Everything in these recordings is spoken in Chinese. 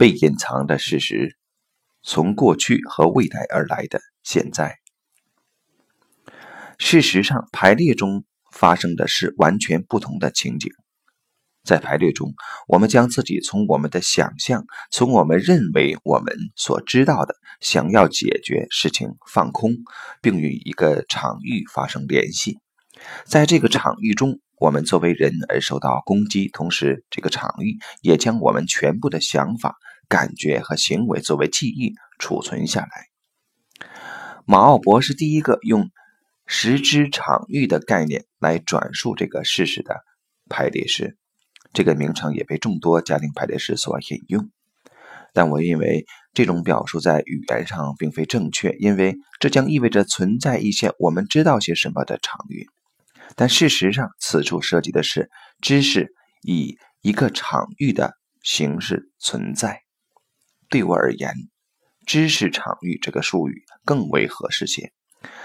被隐藏的事实，从过去和未来而来的现在。事实上，排列中发生的是完全不同的情景。在排列中，我们将自己从我们的想象，从我们认为我们所知道的想要解决事情放空，并与一个场域发生联系。在这个场域中，我们作为人而受到攻击，同时这个场域也将我们全部的想法、感觉和行为作为记忆储存下来。马奥博是第一个用时之场域的概念来转述这个事实的排列师。这个名称也被众多家庭排列师所引用，但我认为这种表述在语言上并非正确，因为这将意味着存在一些我们知道些什么的场域。但事实上，此处涉及的是知识以一个场域的形式存在。对我而言，“知识场域”这个术语更为合适些。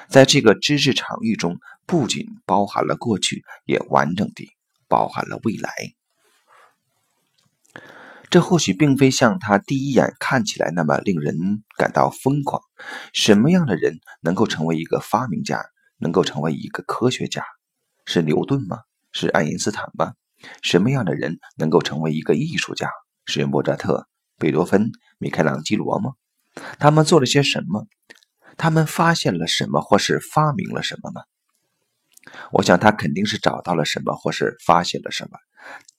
在这个知识场域中，不仅包含了过去，也完整地包含了未来。这或许并非像他第一眼看起来那么令人感到疯狂。什么样的人能够成为一个发明家？能够成为一个科学家？是牛顿吗？是爱因斯坦吗？什么样的人能够成为一个艺术家？是莫扎特、贝多芬、米开朗基罗吗？他们做了些什么？他们发现了什么，或是发明了什么吗？我想他肯定是找到了什么，或是发现了什么。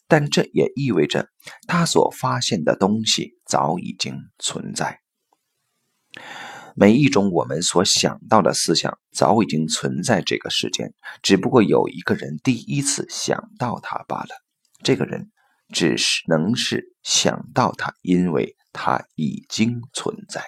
但这也意味着，他所发现的东西早已经存在。每一种我们所想到的思想，早已经存在这个世间，只不过有一个人第一次想到它罢了。这个人只是能是想到它，因为它已经存在。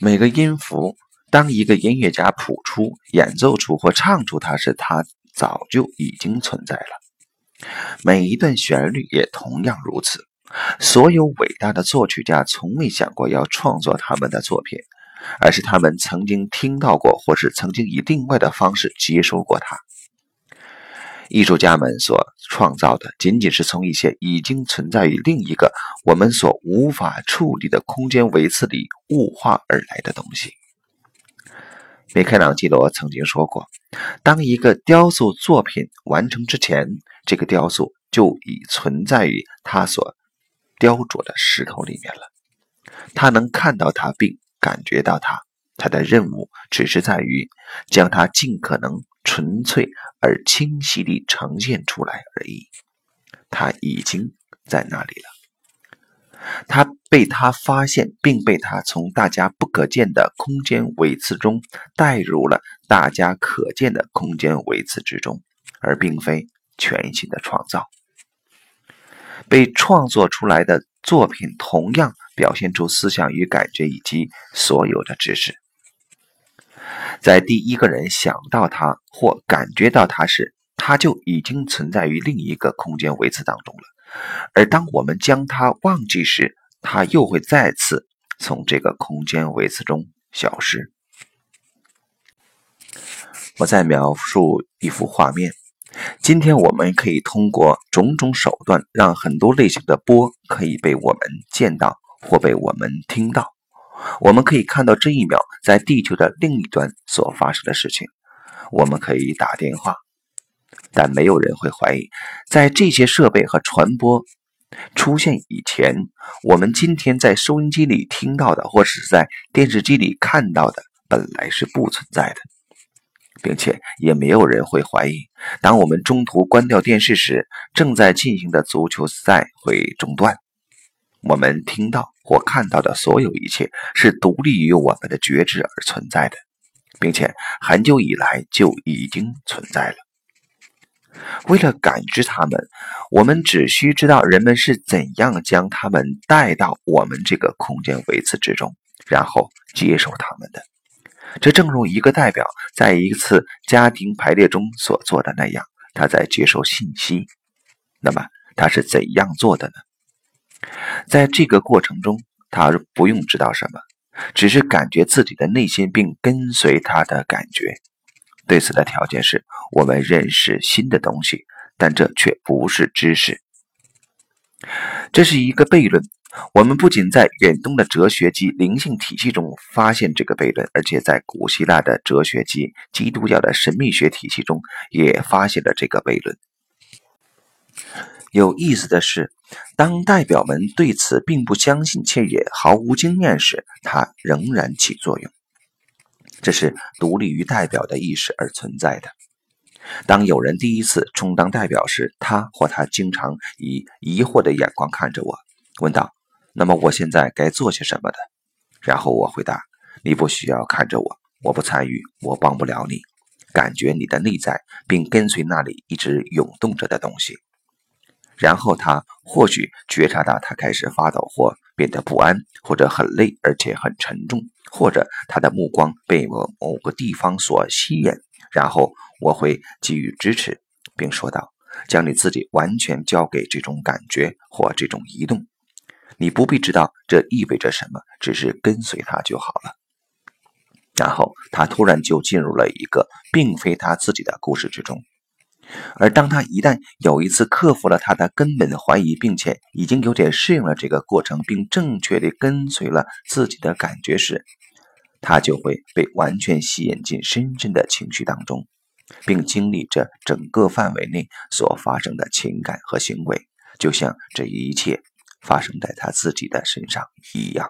每个音符，当一个音乐家谱出、演奏出或唱出它时，它。早就已经存在了。每一段旋律也同样如此。所有伟大的作曲家从未想过要创作他们的作品，而是他们曾经听到过，或是曾经以另外的方式接收过它。艺术家们所创造的，仅仅是从一些已经存在于另一个我们所无法处理的空间维次里物化而来的东西。米开朗基罗曾经说过：“当一个雕塑作品完成之前，这个雕塑就已存在于他所雕琢的石头里面了。他能看到它并感觉到它，他的任务只是在于将它尽可能纯粹而清晰地呈现出来而已。他已经在那里了。”他被他发现，并被他从大家不可见的空间维次中带入了大家可见的空间维次之中，而并非全新的创造。被创作出来的作品同样表现出思想与感觉以及所有的知识。在第一个人想到它或感觉到它时，它就已经存在于另一个空间维次当中了。而当我们将它忘记时，它又会再次从这个空间维次中消失。我在描述一幅画面。今天我们可以通过种种手段，让很多类型的波可以被我们见到或被我们听到。我们可以看到这一秒在地球的另一端所发生的事情。我们可以打电话。但没有人会怀疑，在这些设备和传播出现以前，我们今天在收音机里听到的，或是在电视机里看到的，本来是不存在的，并且也没有人会怀疑，当我们中途关掉电视时，正在进行的足球赛会中断。我们听到我看到的所有一切，是独立于我们的觉知而存在的，并且很久以来就已经存在了。为了感知它们，我们只需知道人们是怎样将它们带到我们这个空间维次之中，然后接受它们的。这正如一个代表在一次家庭排列中所做的那样，他在接受信息。那么他是怎样做的呢？在这个过程中，他不用知道什么，只是感觉自己的内心，并跟随他的感觉。对此的条件是我们认识新的东西，但这却不是知识。这是一个悖论。我们不仅在远东的哲学及灵性体系中发现这个悖论，而且在古希腊的哲学及基督教的神秘学体系中也发现了这个悖论。有意思的是，当代表们对此并不相信且也毫无经验时，它仍然起作用。这是独立于代表的意识而存在的。当有人第一次充当代表时，他或他经常以疑惑的眼光看着我，问道：“那么我现在该做些什么的？”然后我回答：“你不需要看着我，我不参与，我帮不了你。感觉你的内在，并跟随那里一直涌动着的东西。”然后他或许觉察到他开始发抖，或变得不安，或者很累而且很沉重，或者他的目光被某某个地方所吸引。然后我会给予支持，并说道：“将你自己完全交给这种感觉或这种移动，你不必知道这意味着什么，只是跟随它就好了。”然后他突然就进入了一个并非他自己的故事之中。而当他一旦有一次克服了他的根本怀疑，并且已经有点适应了这个过程，并正确地跟随了自己的感觉时，他就会被完全吸引进深深的情绪当中，并经历着整个范围内所发生的情感和行为，就像这一切发生在他自己的身上一样。